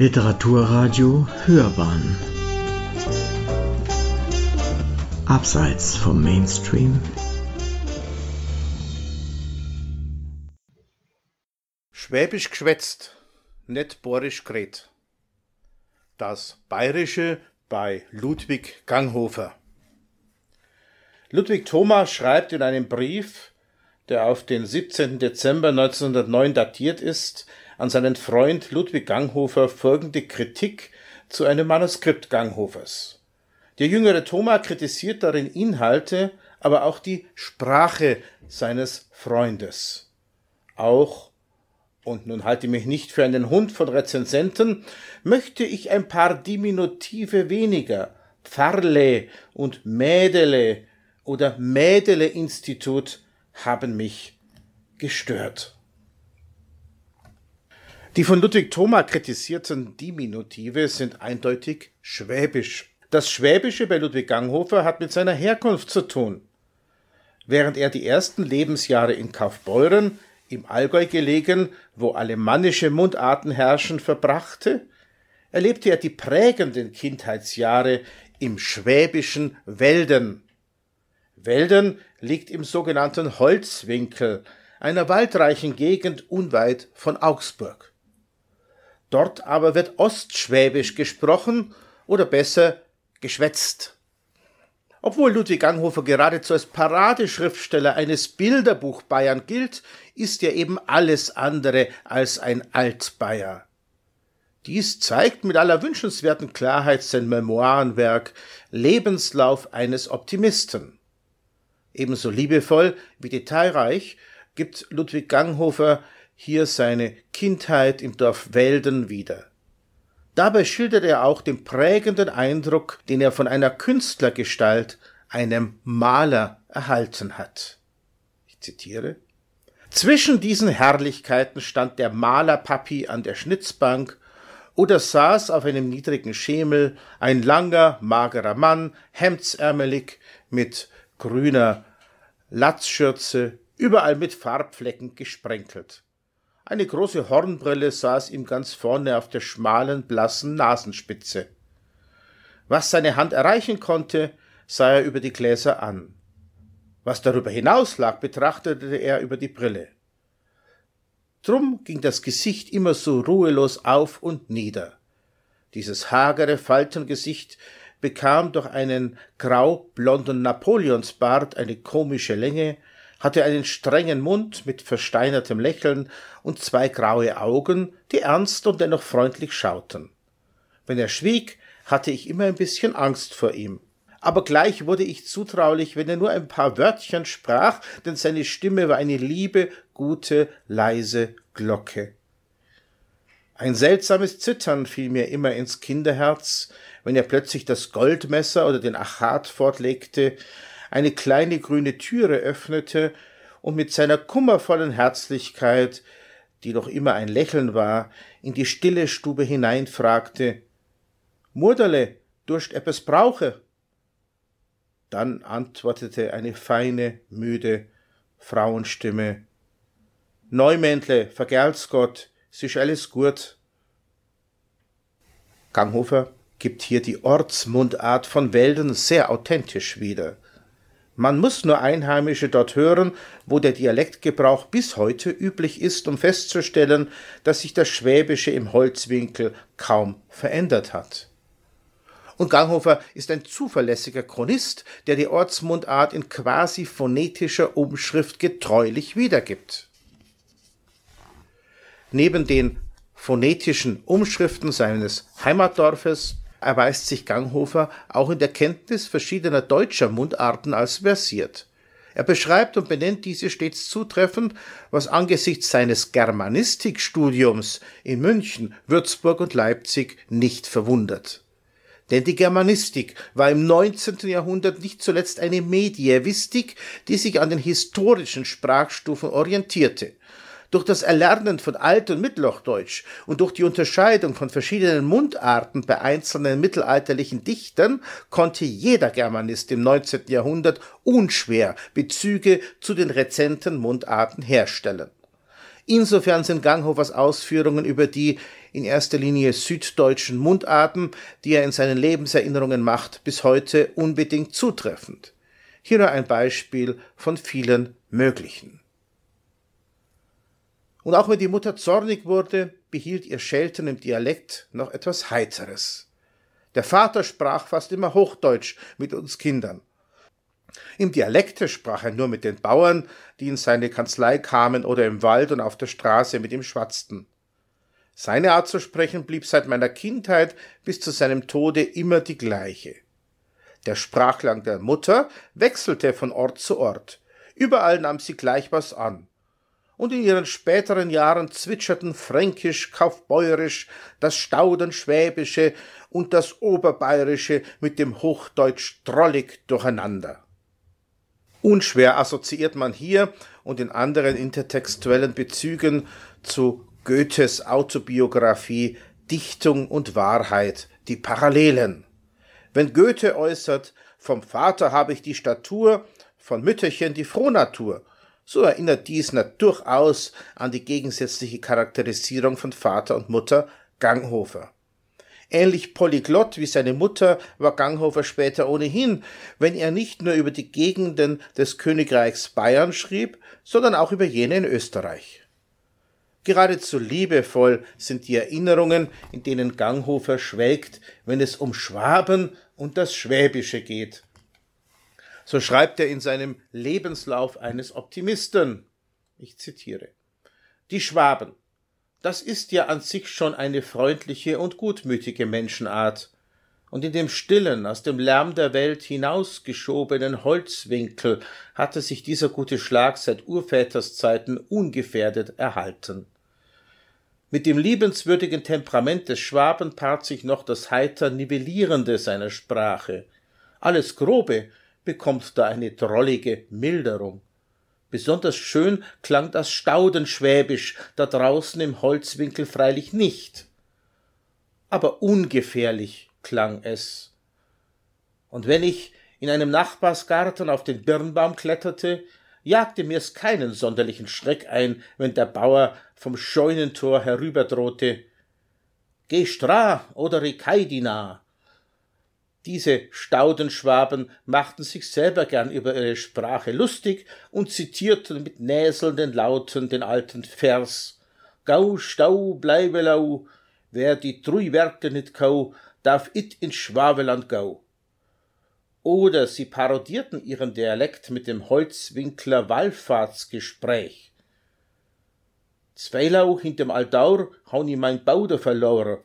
Literaturradio Hörbahn Abseits vom Mainstream Schwäbisch geschwätzt, net borisch gret. Das Bayerische bei Ludwig Ganghofer. Ludwig Thoma schreibt in einem Brief, der auf den 17. Dezember 1909 datiert ist, an seinen Freund Ludwig Ganghofer folgende Kritik zu einem Manuskript Ganghofers. Der jüngere Thoma kritisiert darin Inhalte, aber auch die Sprache seines Freundes. Auch, und nun halte ich mich nicht für einen Hund von Rezensenten, möchte ich ein paar Diminutive weniger, Pfarrle und Mädele oder Mädele-Institut haben mich gestört. Die von Ludwig Thoma kritisierten Diminutive sind eindeutig schwäbisch. Das Schwäbische bei Ludwig Ganghofer hat mit seiner Herkunft zu tun. Während er die ersten Lebensjahre in Kaufbeuren, im Allgäu gelegen, wo alemannische Mundarten herrschen, verbrachte, erlebte er die prägenden Kindheitsjahre im schwäbischen Wäldern. Wäldern liegt im sogenannten Holzwinkel, einer waldreichen Gegend unweit von Augsburg. Dort aber wird Ostschwäbisch gesprochen oder besser geschwätzt. Obwohl Ludwig Ganghofer geradezu als Paradeschriftsteller eines Bilderbuch Bayern gilt, ist er eben alles andere als ein Altbayer. Dies zeigt mit aller wünschenswerten Klarheit sein Memoirenwerk Lebenslauf eines Optimisten. Ebenso liebevoll wie detailreich gibt Ludwig Ganghofer hier seine Kindheit im Dorf Welden wieder. Dabei schildert er auch den prägenden Eindruck, den er von einer Künstlergestalt, einem Maler, erhalten hat. Ich zitiere Zwischen diesen Herrlichkeiten stand der Malerpapi an der Schnitzbank oder saß auf einem niedrigen Schemel ein langer, magerer Mann, hemdsärmelig, mit grüner Latzschürze, überall mit Farbflecken gesprenkelt. Eine große Hornbrille saß ihm ganz vorne auf der schmalen, blassen Nasenspitze. Was seine Hand erreichen konnte, sah er über die Gläser an. Was darüber hinaus lag, betrachtete er über die Brille. Drum ging das Gesicht immer so ruhelos auf und nieder. Dieses hagere Faltengesicht bekam durch einen grau-blonden Napoleonsbart eine komische Länge, hatte einen strengen Mund mit versteinertem Lächeln und zwei graue Augen, die ernst und dennoch freundlich schauten. Wenn er schwieg, hatte ich immer ein bisschen Angst vor ihm. Aber gleich wurde ich zutraulich, wenn er nur ein paar Wörtchen sprach, denn seine Stimme war eine liebe, gute, leise Glocke. Ein seltsames Zittern fiel mir immer ins Kinderherz, wenn er plötzlich das Goldmesser oder den Achat fortlegte, eine kleine grüne Türe öffnete und mit seiner kummervollen Herzlichkeit, die doch immer ein Lächeln war, in die stille Stube hineinfragte Murderle, durst etwas brauche? Dann antwortete eine feine, müde Frauenstimme Neumäntle, vergelt's Gott, es ist alles gut. Ganghofer gibt hier die Ortsmundart von Welden sehr authentisch wieder. Man muss nur Einheimische dort hören, wo der Dialektgebrauch bis heute üblich ist, um festzustellen, dass sich das Schwäbische im Holzwinkel kaum verändert hat. Und Ganghofer ist ein zuverlässiger Chronist, der die Ortsmundart in quasi phonetischer Umschrift getreulich wiedergibt. Neben den phonetischen Umschriften seines Heimatdorfes erweist sich Ganghofer auch in der Kenntnis verschiedener deutscher Mundarten als versiert. Er beschreibt und benennt diese stets zutreffend, was angesichts seines Germanistikstudiums in München, Würzburg und Leipzig nicht verwundert. Denn die Germanistik war im 19. Jahrhundert nicht zuletzt eine Medievistik, die sich an den historischen Sprachstufen orientierte. Durch das Erlernen von Alt- und Mittelhochdeutsch und durch die Unterscheidung von verschiedenen Mundarten bei einzelnen mittelalterlichen Dichtern konnte jeder Germanist im 19. Jahrhundert unschwer Bezüge zu den rezenten Mundarten herstellen. Insofern sind Ganghofers Ausführungen über die in erster Linie süddeutschen Mundarten, die er in seinen Lebenserinnerungen macht, bis heute unbedingt zutreffend. Hier nur ein Beispiel von vielen möglichen. Und auch wenn die Mutter zornig wurde, behielt ihr Schelten im Dialekt noch etwas Heiteres. Der Vater sprach fast immer Hochdeutsch mit uns Kindern. Im Dialekte sprach er nur mit den Bauern, die in seine Kanzlei kamen oder im Wald und auf der Straße mit ihm schwatzten. Seine Art zu sprechen blieb seit meiner Kindheit bis zu seinem Tode immer die gleiche. Der Sprachklang der Mutter wechselte von Ort zu Ort. Überall nahm sie gleich was an und in ihren späteren Jahren zwitscherten Fränkisch, Kaufbäuerisch, das Staudenschwäbische und das Oberbayerische mit dem Hochdeutsch drollig durcheinander. Unschwer assoziiert man hier und in anderen intertextuellen Bezügen zu Goethes Autobiografie Dichtung und Wahrheit die Parallelen. Wenn Goethe äußert, vom Vater habe ich die Statur, von Mütterchen die Frohnatur, so erinnert dies durchaus an die gegensätzliche Charakterisierung von Vater und Mutter Ganghofer. Ähnlich polyglott wie seine Mutter war Ganghofer später ohnehin, wenn er nicht nur über die Gegenden des Königreichs Bayern schrieb, sondern auch über jene in Österreich. Geradezu liebevoll sind die Erinnerungen, in denen Ganghofer schwelgt, wenn es um Schwaben und das Schwäbische geht. So schreibt er in seinem Lebenslauf eines Optimisten. Ich zitiere. Die Schwaben. Das ist ja an sich schon eine freundliche und gutmütige Menschenart. Und in dem stillen, aus dem Lärm der Welt hinausgeschobenen Holzwinkel hatte sich dieser gute Schlag seit Urväters Zeiten ungefährdet erhalten. Mit dem liebenswürdigen Temperament des Schwaben paart sich noch das heiter Nivellierende seiner Sprache. Alles Grobe bekommt da eine drollige Milderung. Besonders schön klang das Staudenschwäbisch da draußen im Holzwinkel freilich nicht. Aber ungefährlich klang es. Und wenn ich in einem Nachbarsgarten auf den Birnbaum kletterte, jagte mir's keinen sonderlichen Schreck ein, wenn der Bauer vom Scheunentor herüberdrohte. Geh stra oder Rikaidina, diese Staudenschwaben machten sich selber gern über ihre Sprache lustig und zitierten mit näselnden Lauten den alten Vers Gau, Stau, Bleibelau, wer die drei Werte nit kau, darf it in Schwabeland gau. Oder sie parodierten ihren Dialekt mit dem Holzwinkler Wallfahrtsgespräch. Zweilau hinterm Altaur haun i mein Bauder verloren.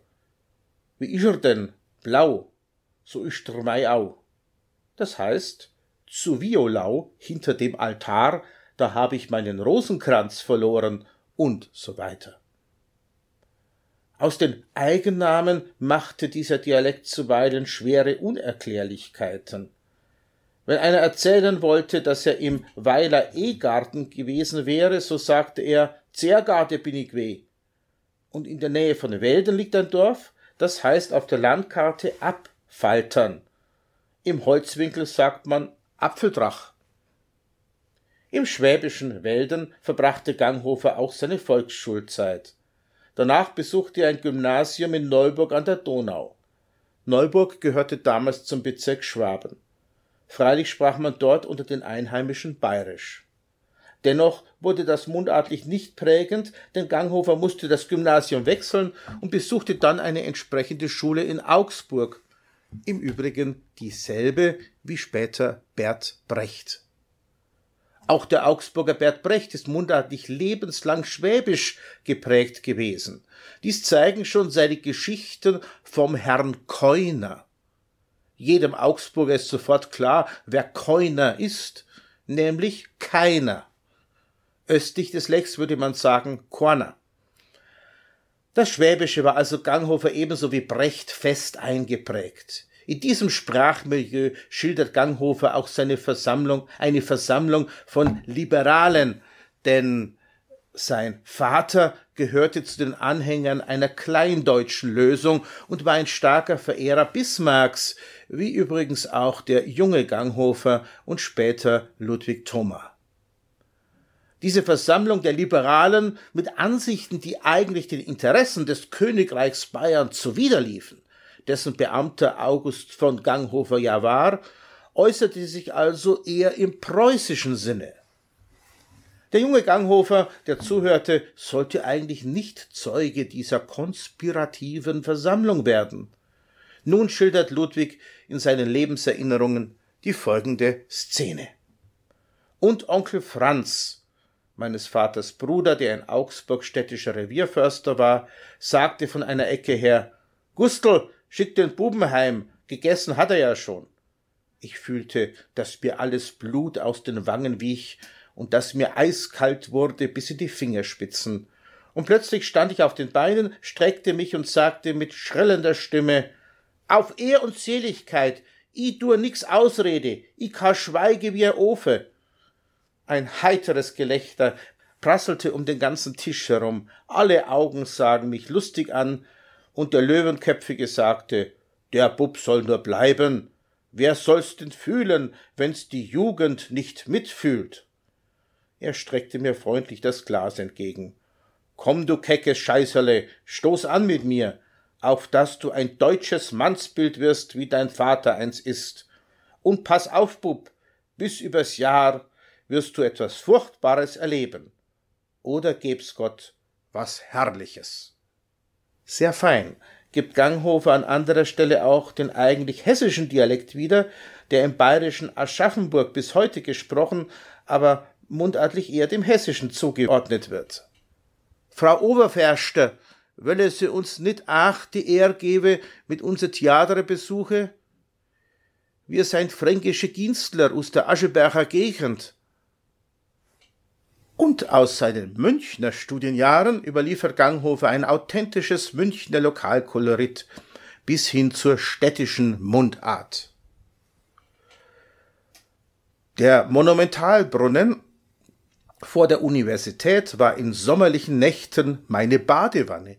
Wie is er denn? Blau so ist der auch. Das heißt, zu Violau hinter dem Altar, da habe ich meinen Rosenkranz verloren und so weiter. Aus den Eigennamen machte dieser Dialekt zuweilen schwere Unerklärlichkeiten. Wenn einer erzählen wollte, dass er im Weiler E-Garten gewesen wäre, so sagte er, Zergarde bin ich weh. Und in der Nähe von Welden liegt ein Dorf, das heißt auf der Landkarte Ab Faltern. Im Holzwinkel sagt man Apfeldrach. Im schwäbischen Welden verbrachte Ganghofer auch seine Volksschulzeit. Danach besuchte er ein Gymnasium in Neuburg an der Donau. Neuburg gehörte damals zum Bezirk Schwaben. Freilich sprach man dort unter den Einheimischen bayerisch. Dennoch wurde das mundartlich nicht prägend, denn Ganghofer musste das Gymnasium wechseln und besuchte dann eine entsprechende Schule in Augsburg, im Übrigen dieselbe wie später Bert Brecht. Auch der Augsburger Bert Brecht ist mundartlich lebenslang schwäbisch geprägt gewesen. Dies zeigen schon seine Geschichten vom Herrn Keuner. Jedem Augsburger ist sofort klar, wer Keuner ist, nämlich keiner. Östlich des Lechs würde man sagen Korner. Das Schwäbische war also Ganghofer ebenso wie Brecht fest eingeprägt. In diesem Sprachmilieu schildert Ganghofer auch seine Versammlung, eine Versammlung von Liberalen, denn sein Vater gehörte zu den Anhängern einer kleindeutschen Lösung und war ein starker Verehrer Bismarcks, wie übrigens auch der junge Ganghofer und später Ludwig Thoma. Diese Versammlung der Liberalen mit Ansichten, die eigentlich den Interessen des Königreichs Bayern zuwiderliefen, dessen Beamter August von Ganghofer ja war, äußerte sich also eher im preußischen Sinne. Der junge Ganghofer, der zuhörte, sollte eigentlich nicht Zeuge dieser konspirativen Versammlung werden. Nun schildert Ludwig in seinen Lebenserinnerungen die folgende Szene. Und Onkel Franz, meines Vaters Bruder, der in Augsburg städtischer Revierförster war, sagte von einer Ecke her, Gustl, schick den Buben heim, gegessen hat er ja schon. Ich fühlte, dass mir alles Blut aus den Wangen wich und dass mir eiskalt wurde bis in die Fingerspitzen. Und plötzlich stand ich auf den Beinen, streckte mich und sagte mit schrillender Stimme, auf Ehr und Seligkeit, i dur nix Ausrede, i ka schweige wie ein Ofe. Ein heiteres Gelächter prasselte um den ganzen Tisch herum, alle Augen sahen mich lustig an, und der Löwenköpfige sagte, der Bub soll nur bleiben, wer soll's denn fühlen, wenn's die Jugend nicht mitfühlt? Er streckte mir freundlich das Glas entgegen. Komm, du keckes Scheißerle, stoß an mit mir, auf dass du ein deutsches Mannsbild wirst, wie dein Vater eins ist. Und pass auf, Bub, bis übers Jahr wirst du etwas Furchtbares erleben. Oder geb's Gott was Herrliches. Sehr fein gibt Ganghofer an anderer Stelle auch den eigentlich hessischen Dialekt wieder, der im bayerischen Aschaffenburg bis heute gesprochen, aber mundartlich eher dem Hessischen zugeordnet wird. Frau Oberförster, wolle sie uns nicht auch die Ehr gebe mit unser Theater besuche? Wir seien fränkische Dienstler aus der Ascheberger Gegend. Und aus seinen Münchner Studienjahren überliefert Ganghofer ein authentisches Münchner Lokalkolorit bis hin zur städtischen Mundart. Der Monumentalbrunnen vor der Universität war in sommerlichen Nächten meine Badewanne.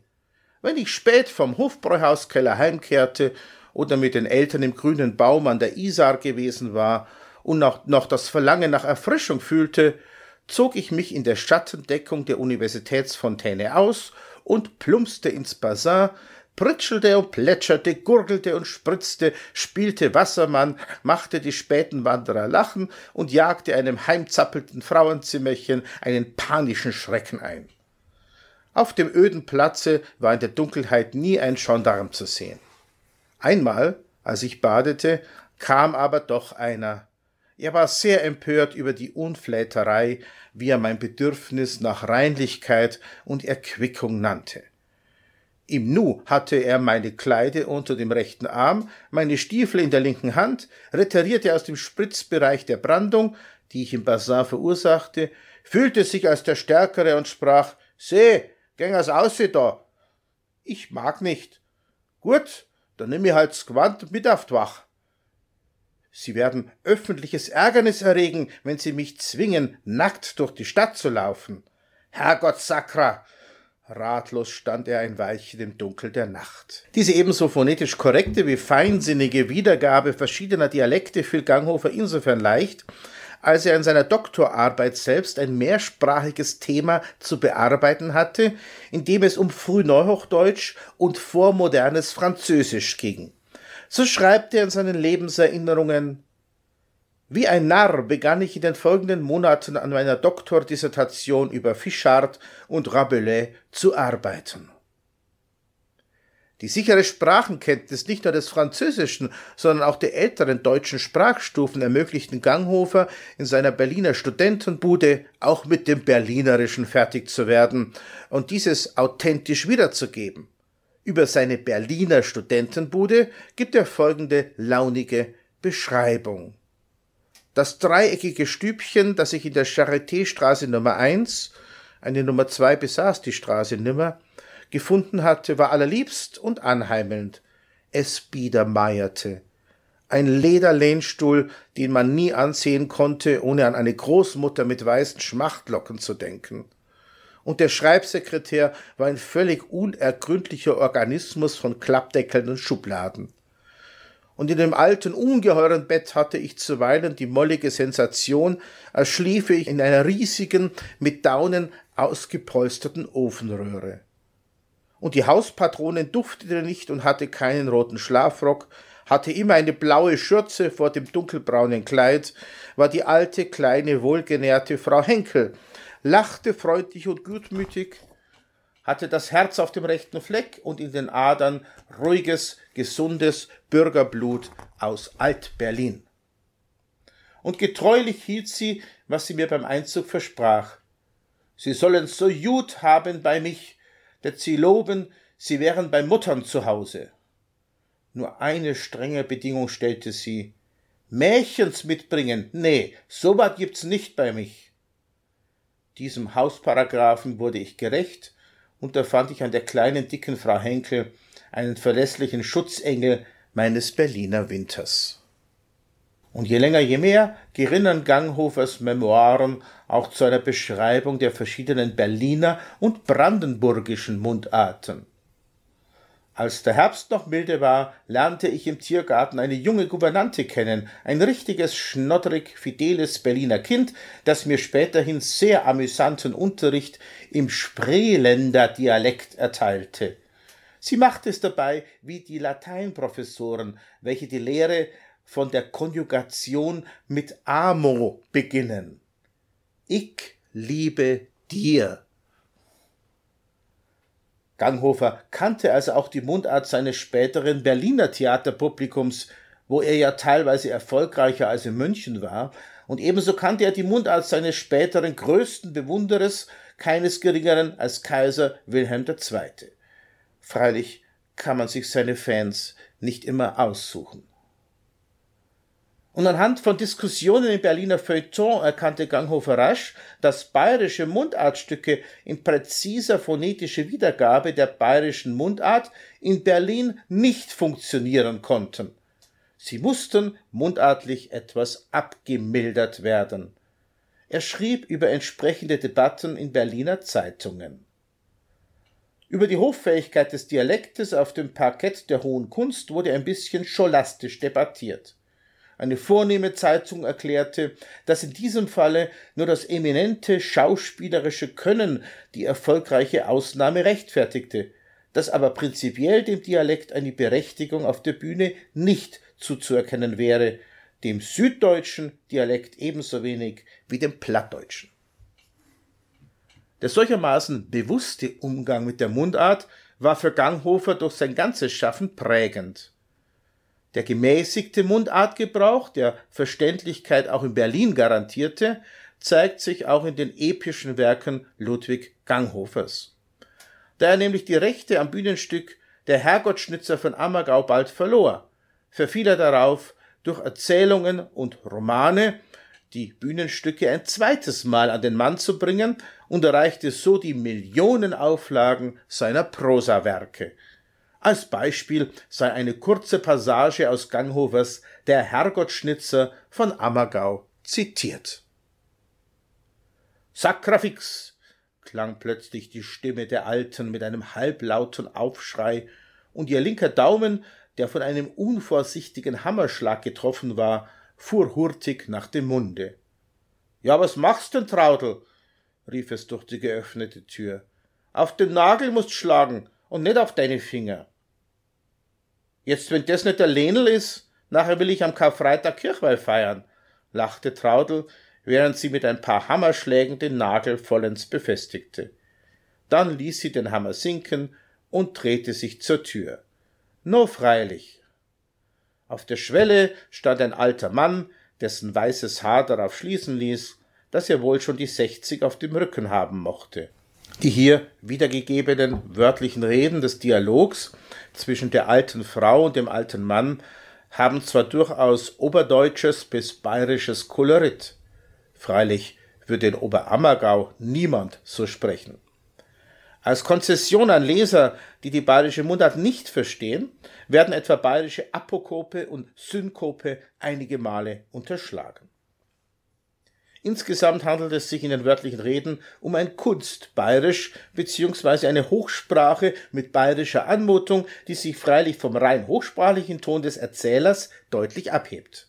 Wenn ich spät vom Hofbräuhauskeller heimkehrte oder mit den Eltern im grünen Baum an der Isar gewesen war und noch, noch das Verlangen nach Erfrischung fühlte, zog ich mich in der Schattendeckung der Universitätsfontäne aus und plumpste ins Bassin, pritschelte und plätscherte, gurgelte und spritzte, spielte Wassermann, machte die späten Wanderer lachen und jagte einem heimzappelnden Frauenzimmerchen einen panischen Schrecken ein. Auf dem öden Platze war in der Dunkelheit nie ein Gendarm zu sehen. Einmal, als ich badete, kam aber doch einer. Er war sehr empört über die Unfläterei, wie er mein Bedürfnis nach Reinlichkeit und Erquickung nannte. Im Nu hatte er meine Kleide unter dem rechten Arm, meine Stiefel in der linken Hand, retirierte aus dem Spritzbereich der Brandung, die ich im Bassin verursachte, fühlte sich als der Stärkere und sprach, Seh, gängers ausseh da. Ich mag nicht. Gut, dann nimm ich halt's Gewand mit auf Wach. Sie werden öffentliches Ärgernis erregen, wenn Sie mich zwingen, nackt durch die Stadt zu laufen. Herrgott Sakra, Ratlos stand er ein Weilchen im Dunkel der Nacht. Diese ebenso phonetisch korrekte wie feinsinnige Wiedergabe verschiedener Dialekte fiel Ganghofer insofern leicht, als er in seiner Doktorarbeit selbst ein mehrsprachiges Thema zu bearbeiten hatte, in dem es um Frühneuhochdeutsch und vormodernes Französisch ging. So schreibt er in seinen Lebenserinnerungen wie ein Narr begann ich in den folgenden Monaten an meiner Doktordissertation über Fischart und Rabelais zu arbeiten. Die sichere Sprachenkenntnis nicht nur des Französischen, sondern auch der älteren deutschen Sprachstufen ermöglichten Ganghofer in seiner Berliner Studentenbude auch mit dem Berlinerischen fertig zu werden und dieses authentisch wiederzugeben. Über seine Berliner Studentenbude gibt er folgende launige Beschreibung. Das dreieckige Stübchen, das ich in der Charité-Straße Nummer 1, eine Nummer 2 besaß die Straße nimmer, gefunden hatte, war allerliebst und anheimelnd. Es biedermeierte. Ein Lederlehnstuhl, den man nie ansehen konnte, ohne an eine Großmutter mit weißen Schmachtlocken zu denken. Und der Schreibsekretär war ein völlig unergründlicher Organismus von Klappdeckeln und Schubladen. und in dem alten, ungeheuren Bett hatte ich zuweilen die mollige Sensation, als schliefe ich in einer riesigen, mit Daunen ausgepolsterten Ofenröhre. Und die Hauspatronin duftete nicht und hatte keinen roten Schlafrock, hatte immer eine blaue Schürze vor dem dunkelbraunen Kleid, war die alte, kleine, wohlgenährte Frau Henkel, lachte freundlich und gutmütig, hatte das Herz auf dem rechten Fleck und in den Adern ruhiges, gesundes Bürgerblut aus Alt-Berlin. Und getreulich hielt sie, was sie mir beim Einzug versprach. Sie sollen so gut haben bei mich, dat sie loben, sie wären bei Muttern zu Hause. Nur eine strenge Bedingung stellte sie. Märchens mitbringen? Nee, so was gibt's nicht bei mich. Diesem Hausparagraphen wurde ich gerecht und da fand ich an der kleinen dicken Frau Henkel einen verlässlichen Schutzengel meines Berliner Winters. Und je länger je mehr gerinnen Ganghofers Memoiren auch zu einer Beschreibung der verschiedenen Berliner und brandenburgischen Mundarten. Als der Herbst noch milde war, lernte ich im Tiergarten eine junge Gouvernante kennen, ein richtiges, schnoddrig, fideles Berliner Kind, das mir späterhin sehr amüsanten Unterricht im Spreeländer Dialekt erteilte. Sie machte es dabei wie die Lateinprofessoren, welche die Lehre von der Konjugation mit amo beginnen. Ich liebe dir. Ganghofer kannte also auch die Mundart seines späteren Berliner Theaterpublikums, wo er ja teilweise erfolgreicher als in München war, und ebenso kannte er die Mundart seines späteren größten Bewunderers, keines geringeren als Kaiser Wilhelm II. Freilich kann man sich seine Fans nicht immer aussuchen. Und anhand von Diskussionen im Berliner Feuilleton erkannte Ganghofer rasch, dass bayerische Mundartstücke in präziser phonetischer Wiedergabe der bayerischen Mundart in Berlin nicht funktionieren konnten. Sie mussten mundartlich etwas abgemildert werden. Er schrieb über entsprechende Debatten in Berliner Zeitungen. Über die Hoffähigkeit des Dialektes auf dem Parkett der hohen Kunst wurde ein bisschen scholastisch debattiert. Eine vornehme Zeitung erklärte, dass in diesem Falle nur das eminente schauspielerische Können die erfolgreiche Ausnahme rechtfertigte, dass aber prinzipiell dem Dialekt eine Berechtigung auf der Bühne nicht zuzuerkennen wäre, dem süddeutschen Dialekt ebenso wenig wie dem plattdeutschen. Der solchermaßen bewusste Umgang mit der Mundart war für Ganghofer durch sein ganzes Schaffen prägend. Der gemäßigte Mundartgebrauch, der Verständlichkeit auch in Berlin garantierte, zeigt sich auch in den epischen Werken Ludwig Ganghofers. Da er nämlich die Rechte am Bühnenstück Der Herrgottschnitzer von Ammergau bald verlor, verfiel er darauf, durch Erzählungen und Romane die Bühnenstücke ein zweites Mal an den Mann zu bringen und erreichte so die Millionenauflagen seiner Prosawerke, als Beispiel sei eine kurze Passage aus Ganghofers Der Herrgottschnitzer von Ammergau zitiert. Sakrafix klang plötzlich die Stimme der Alten mit einem halblauten Aufschrei, und ihr linker Daumen, der von einem unvorsichtigen Hammerschlag getroffen war, fuhr hurtig nach dem Munde. Ja, was machst denn, Traudel? rief es durch die geöffnete Tür. Auf den Nagel musst schlagen und nicht auf deine Finger. Jetzt, wenn das nicht der Lenel ist, nachher will ich am Karfreitag Kirchweih feiern, lachte Traudel, während sie mit ein paar Hammerschlägen den Nagel vollends befestigte. Dann ließ sie den Hammer sinken und drehte sich zur Tür. No freilich. Auf der Schwelle stand ein alter Mann, dessen weißes Haar darauf schließen ließ, dass er wohl schon die sechzig auf dem Rücken haben mochte. Die hier wiedergegebenen wörtlichen Reden des Dialogs zwischen der alten Frau und dem alten Mann haben zwar durchaus oberdeutsches bis bayerisches Kolorit, freilich würde in Oberammergau niemand so sprechen. Als Konzession an Leser, die die bayerische Mundart nicht verstehen, werden etwa bayerische Apokope und Synkope einige Male unterschlagen. Insgesamt handelt es sich in den wörtlichen Reden um ein Kunstbayerisch bzw. eine Hochsprache mit bayerischer Anmutung, die sich freilich vom rein hochsprachlichen Ton des Erzählers deutlich abhebt.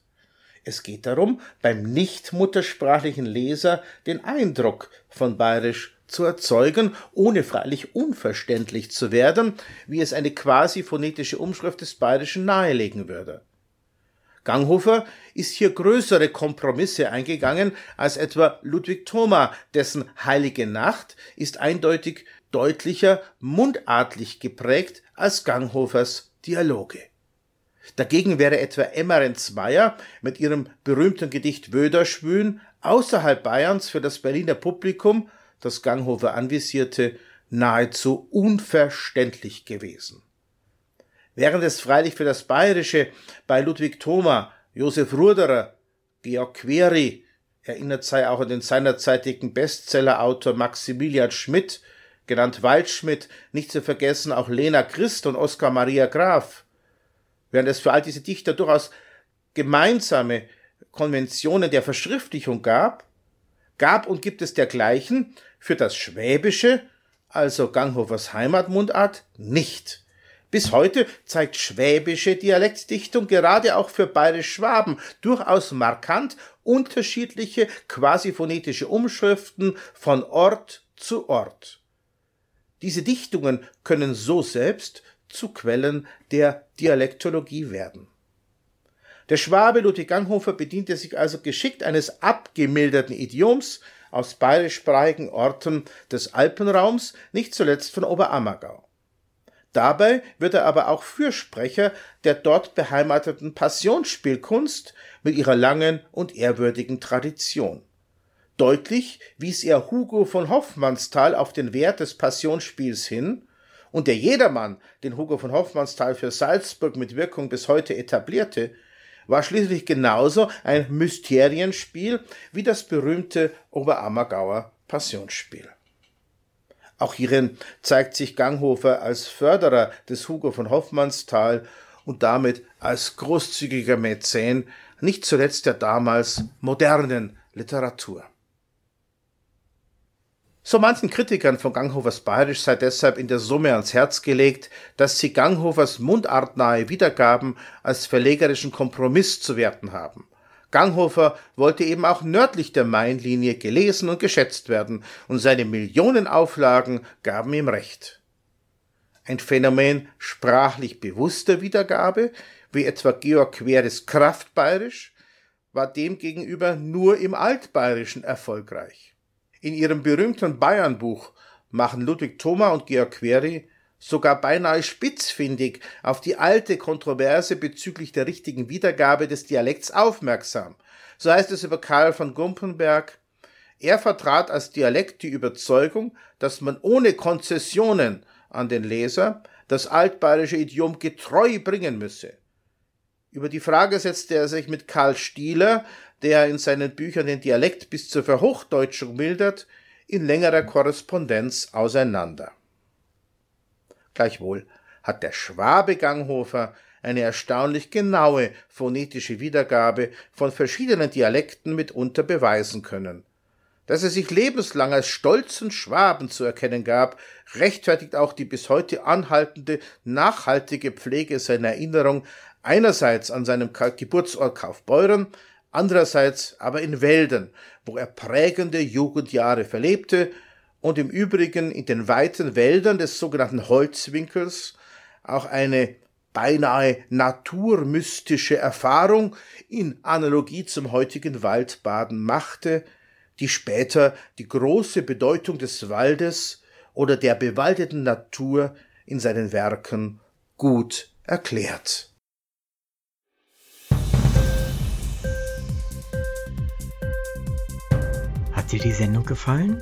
Es geht darum, beim nicht muttersprachlichen Leser den Eindruck von bayerisch zu erzeugen, ohne freilich unverständlich zu werden, wie es eine quasi phonetische Umschrift des Bayerischen nahelegen würde. Ganghofer ist hier größere Kompromisse eingegangen als etwa Ludwig Thoma, dessen Heilige Nacht ist eindeutig deutlicher mundartlich geprägt als Ganghofers Dialoge. Dagegen wäre etwa Emmerenz Meyer mit ihrem berühmten Gedicht Wöderschwün außerhalb Bayerns für das Berliner Publikum, das Ganghofer anvisierte, nahezu unverständlich gewesen. Während es freilich für das Bayerische bei Ludwig Thoma, Josef Ruderer, Georg Query, erinnert sei auch an den seinerzeitigen Bestsellerautor Maximilian Schmidt, genannt Waldschmidt, nicht zu vergessen auch Lena Christ und Oskar Maria Graf, während es für all diese Dichter durchaus gemeinsame Konventionen der Verschriftlichung gab, gab und gibt es dergleichen für das Schwäbische, also Ganghofers Heimatmundart, nicht. Bis heute zeigt schwäbische Dialektdichtung gerade auch für bayerisch-Schwaben durchaus markant unterschiedliche quasi phonetische Umschriften von Ort zu Ort. Diese Dichtungen können so selbst zu Quellen der Dialektologie werden. Der Schwabe Ludwig Ganghofer bediente sich also geschickt eines abgemilderten Idioms aus bayerischsprachigen Orten des Alpenraums, nicht zuletzt von Oberammergau. Dabei wird er aber auch Fürsprecher der dort beheimateten Passionsspielkunst mit ihrer langen und ehrwürdigen Tradition. Deutlich wies er Hugo von Hoffmannsthal auf den Wert des Passionsspiels hin, und der Jedermann, den Hugo von Hoffmannsthal für Salzburg mit Wirkung bis heute etablierte, war schließlich genauso ein Mysterienspiel wie das berühmte Oberammergauer Passionsspiel. Auch hierin zeigt sich Ganghofer als Förderer des Hugo von Hoffmannsthal und damit als großzügiger Mäzen, nicht zuletzt der damals modernen Literatur. So manchen Kritikern von Ganghofers Bayerisch sei deshalb in der Summe ans Herz gelegt, dass sie Ganghofers mundartnahe Wiedergaben als verlegerischen Kompromiss zu werten haben. Ganghofer wollte eben auch nördlich der Mainlinie gelesen und geschätzt werden, und seine Millionenauflagen gaben ihm recht. Ein Phänomen sprachlich bewusster Wiedergabe, wie etwa Georg Queres Kraftbayerisch, war demgegenüber nur im Altbayerischen erfolgreich. In ihrem berühmten Bayernbuch machen Ludwig Thoma und Georg Query sogar beinahe spitzfindig auf die alte Kontroverse bezüglich der richtigen Wiedergabe des Dialekts aufmerksam. So heißt es über Karl von Gumpenberg, er vertrat als Dialekt die Überzeugung, dass man ohne Konzessionen an den Leser das altbayerische Idiom getreu bringen müsse. Über die Frage setzte er sich mit Karl Stieler, der in seinen Büchern den Dialekt bis zur Verhochdeutschung mildert, in längerer Korrespondenz auseinander. Gleichwohl hat der Schwabe Ganghofer eine erstaunlich genaue phonetische Wiedergabe von verschiedenen Dialekten mitunter beweisen können. Dass er sich lebenslang als stolzen Schwaben zu erkennen gab, rechtfertigt auch die bis heute anhaltende, nachhaltige Pflege seiner Erinnerung einerseits an seinem Geburtsort Kaufbeuren, andererseits aber in Wäldern, wo er prägende Jugendjahre verlebte und im Übrigen in den weiten Wäldern des sogenannten Holzwinkels auch eine beinahe naturmystische Erfahrung in Analogie zum heutigen Waldbaden machte, die später die große Bedeutung des Waldes oder der bewaldeten Natur in seinen Werken gut erklärt. Hat dir die Sendung gefallen?